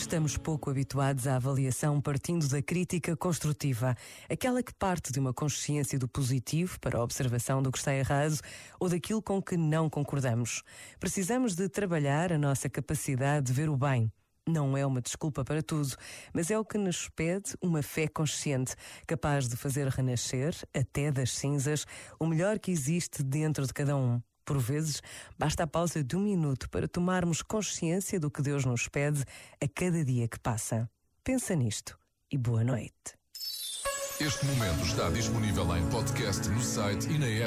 estamos pouco habituados à avaliação partindo da crítica construtiva, aquela que parte de uma consciência do positivo para a observação do que está errado ou daquilo com que não concordamos. Precisamos de trabalhar a nossa capacidade de ver o bem. Não é uma desculpa para tudo, mas é o que nos pede uma fé consciente, capaz de fazer renascer, até das cinzas, o melhor que existe dentro de cada um. Por vezes, basta a pausa de um minuto para tomarmos consciência do que Deus nos pede a cada dia que passa. Pensa nisto e boa noite. Este momento está disponível em podcast no site e na app.